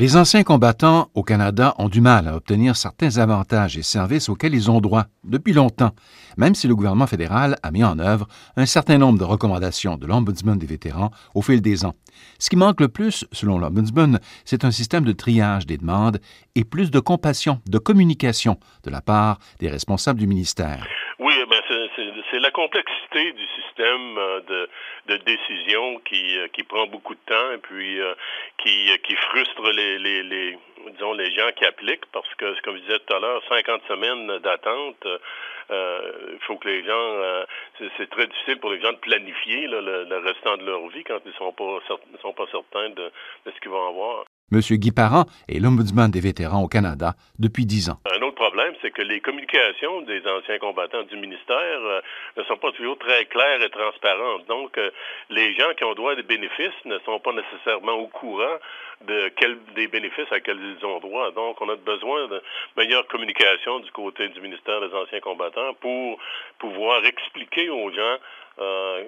Les anciens combattants au Canada ont du mal à obtenir certains avantages et services auxquels ils ont droit depuis longtemps, même si le gouvernement fédéral a mis en œuvre un certain nombre de recommandations de l'Ombudsman des vétérans au fil des ans. Ce qui manque le plus, selon l'Ombudsman, c'est un système de triage des demandes et plus de compassion, de communication de la part des responsables du ministère. C'est la complexité du système euh, de, de décision qui, euh, qui prend beaucoup de temps et puis euh, qui, qui frustre les, les, les, disons, les gens qui appliquent parce que, comme je disais tout à l'heure, 50 semaines d'attente, il faut que les gens, c'est très difficile pour les gens de planifier le, restant de leur vie quand ils sont pas sont pas certains de, de ce qu'ils vont avoir. M. Guy Parent est l'ombudsman des vétérans au Canada depuis dix ans. Un c'est que les communications des anciens combattants du ministère euh, ne sont pas toujours très claires et transparentes. Donc, euh, les gens qui ont droit à des bénéfices ne sont pas nécessairement au courant de des bénéfices à quels ils ont droit. Donc, on a besoin de meilleure communication du côté du ministère des anciens combattants pour pouvoir expliquer aux gens euh,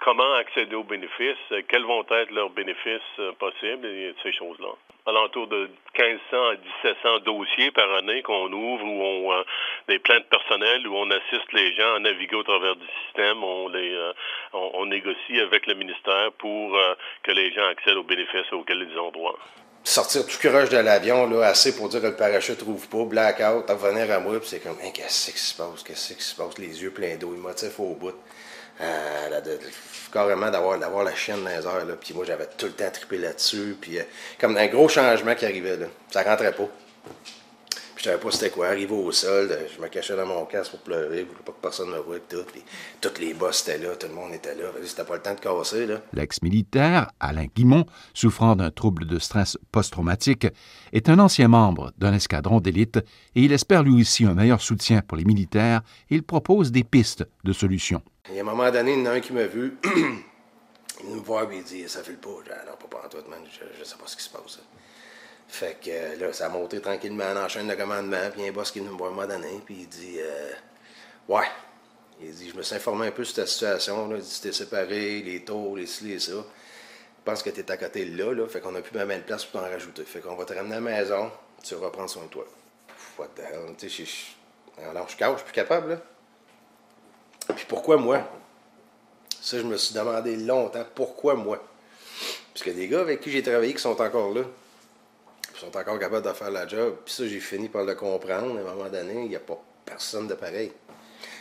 comment accéder aux bénéfices, euh, quels vont être leurs bénéfices euh, possibles et ces choses-là. Alentour de 1500 à 1700 dossiers par année qu'on ouvre où on a des plaintes personnelles où on assiste les gens à naviguer au travers du système, on les on, négocie avec le ministère pour que les gens accèdent aux bénéfices auxquels ils ont droit sortir tout crush de l'avion, là, assez pour dire que le parachute trouve pas, blackout, revenir à moi, puis c'est comme, qu'est-ce qui se passe, qu'est-ce qui se passe, les yeux pleins d'eau, motif au bout. Euh, carrément d'avoir, d'avoir la chienne dans les heures, là, puis moi j'avais tout le temps trippé là-dessus, puis euh, comme un gros changement qui arrivait, là, ça rentrait pas. Je savais pas c'était quoi. Arrivé au sol, je me cachais dans mon casque pour pleurer, pour pas que personne me voie, tout. Puis, toutes les boss étaient là, tout le monde était là. C'était pas le temps de casser, là. L'ex-militaire, Alain Guimont, souffrant d'un trouble de stress post-traumatique, est un ancien membre d'un escadron d'élite et il espère lui aussi un meilleur soutien pour les militaires et il propose des pistes de solutions. Il y a un moment donné, il y en a un qui m'a vu. il me voit et il dit Ça fait le pas. Je non, pas pour man. Je, je sais pas ce qui se passe. Fait que euh, là, ça a monté tranquillement en chaîne de commandement. Puis un boss qui est venu me donné. Puis il dit euh, Ouais. Il dit Je me suis informé un peu sur ta situation. Là. Il dit Tu t'es séparé, les taux, les ci, les ça. Je pense que tu es à côté là, là. Fait qu'on a plus même place pour t'en rajouter. Fait qu'on va te ramener à la maison. Tu vas prendre soin de toi. What the hell? Tu sais, alors je cache, je suis plus capable, là. Puis pourquoi moi? Ça, je me suis demandé longtemps. Pourquoi moi? Parce que des gars avec qui j'ai travaillé qui sont encore là sont encore capables de faire la job. Puis ça, j'ai fini par le comprendre. À un moment donné, il n'y a pas personne de pareil.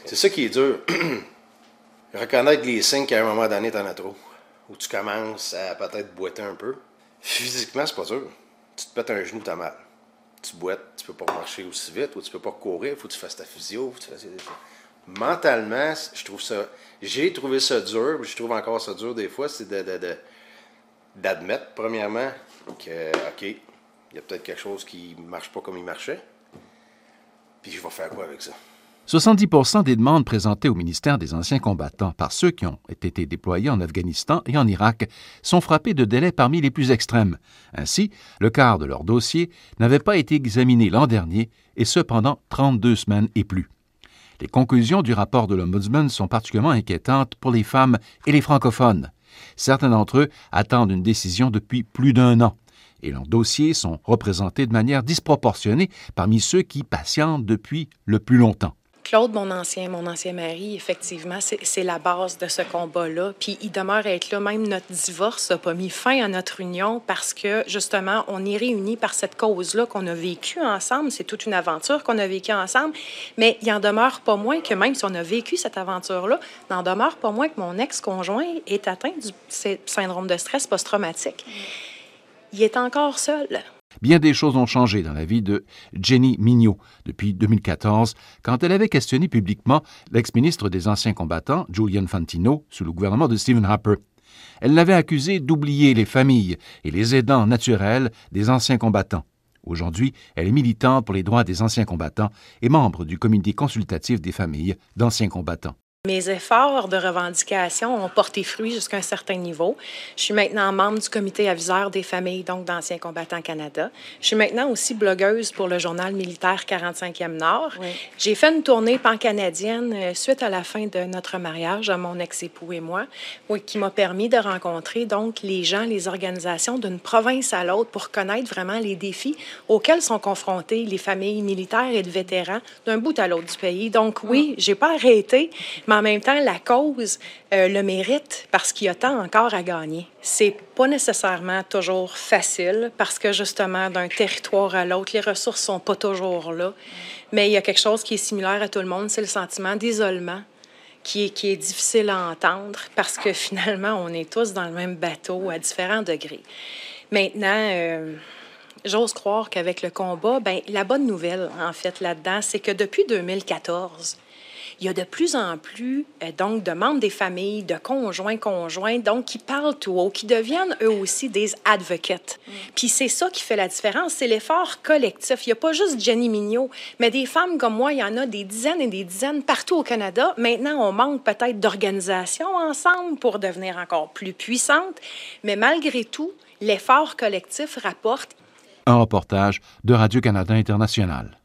C'est ça qui est dur. Reconnaître les signes qu'à un moment donné, t'en as trop. Où tu commences à peut-être boiter un peu. Physiquement, c'est pas dur. Tu te pètes un genou, t'as mal. Tu boites, tu peux pas marcher aussi vite, ou tu peux pas courir, faut que tu fasses ta physio. Mentalement, je trouve ça. J'ai trouvé ça dur, je trouve encore ça dur des fois, c'est de, d'admettre, premièrement, que, OK, il y a peut-être quelque chose qui ne marche pas comme il marchait. Puis je vais faire quoi avec ça? 70% des demandes présentées au ministère des Anciens combattants par ceux qui ont été déployés en Afghanistan et en Irak sont frappées de délais parmi les plus extrêmes. Ainsi, le quart de leurs dossiers n'avait pas été examiné l'an dernier, et ce pendant 32 semaines et plus. Les conclusions du rapport de l'Ombudsman sont particulièrement inquiétantes pour les femmes et les francophones. Certains d'entre eux attendent une décision depuis plus d'un an et leurs dossiers sont représentés de manière disproportionnée parmi ceux qui patientent depuis le plus longtemps. Claude, mon ancien, mon ancien mari, effectivement, c'est la base de ce combat-là. Puis il demeure être là. Même notre divorce n'a pas mis fin à notre union parce que, justement, on est réunis par cette cause-là qu'on a vécue ensemble. C'est toute une aventure qu'on a vécue ensemble. Mais il en demeure pas moins que, même si on a vécu cette aventure-là, il en demeure pas moins que mon ex-conjoint est atteint du syndrome de stress post-traumatique il est encore seul. Bien des choses ont changé dans la vie de Jenny Mignot depuis 2014, quand elle avait questionné publiquement l'ex-ministre des Anciens combattants, Julian Fantino, sous le gouvernement de Stephen Harper. Elle l'avait accusé d'oublier les familles et les aidants naturels des anciens combattants. Aujourd'hui, elle est militante pour les droits des anciens combattants et membre du comité consultatif des familles d'anciens combattants. Mes efforts de revendication ont porté fruit jusqu'à un certain niveau. Je suis maintenant membre du comité aviseur des familles donc d'anciens combattants Canada. Je suis maintenant aussi blogueuse pour le journal militaire 45e Nord. J'ai fait une tournée pan-canadienne euh, suite à la fin de notre mariage, à mon ex-époux et moi, qui m'a permis de rencontrer donc les gens, les organisations d'une province à l'autre pour connaître vraiment les défis auxquels sont confrontés les familles militaires et de vétérans d'un bout à l'autre du pays. Donc oui, j'ai pas arrêté, en même temps, la cause euh, le mérite parce qu'il y a tant encore à gagner. C'est pas nécessairement toujours facile parce que justement, d'un territoire à l'autre, les ressources sont pas toujours là. Mais il y a quelque chose qui est similaire à tout le monde, c'est le sentiment d'isolement qui est, difficile à entendre parce que finalement, on est tous dans le même bateau à différents degrés. Maintenant, euh, j'ose croire qu'avec le combat, ben, la bonne nouvelle, en fait, là-dedans, c'est que depuis 2014, il y a de plus en plus euh, donc de membres des familles, de conjoints, conjoints, donc qui parlent tout haut, qui deviennent eux aussi des advocates. Mm. Puis c'est ça qui fait la différence, c'est l'effort collectif. Il n'y a pas juste Jenny Mignot, mais des femmes comme moi, il y en a des dizaines et des dizaines partout au Canada. Maintenant, on manque peut-être d'organisation ensemble pour devenir encore plus puissante, mais malgré tout, l'effort collectif rapporte. Un reportage de Radio-Canada International.